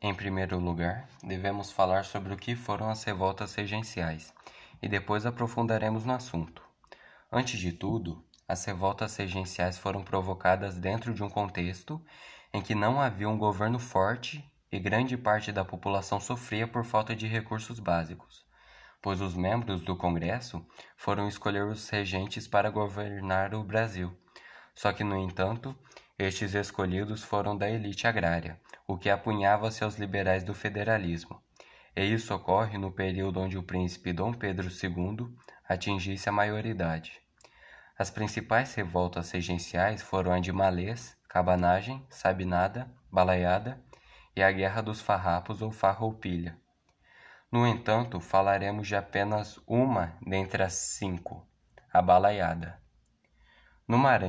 Em primeiro lugar, devemos falar sobre o que foram as revoltas regenciais e depois aprofundaremos no assunto. Antes de tudo, as revoltas regenciais foram provocadas dentro de um contexto em que não havia um governo forte e grande parte da população sofria por falta de recursos básicos, pois os membros do Congresso foram escolher os regentes para governar o Brasil. Só que, no entanto, estes escolhidos foram da elite agrária, o que apunhava seus liberais do federalismo. E isso ocorre no período onde o príncipe Dom Pedro II atingisse a maioridade. As principais revoltas regenciais foram a de Malês, Cabanagem, Sabinada, Balaiada e a Guerra dos Farrapos ou Farroupilha. No entanto, falaremos de apenas uma dentre as cinco, a Balaiada. No Maranhão,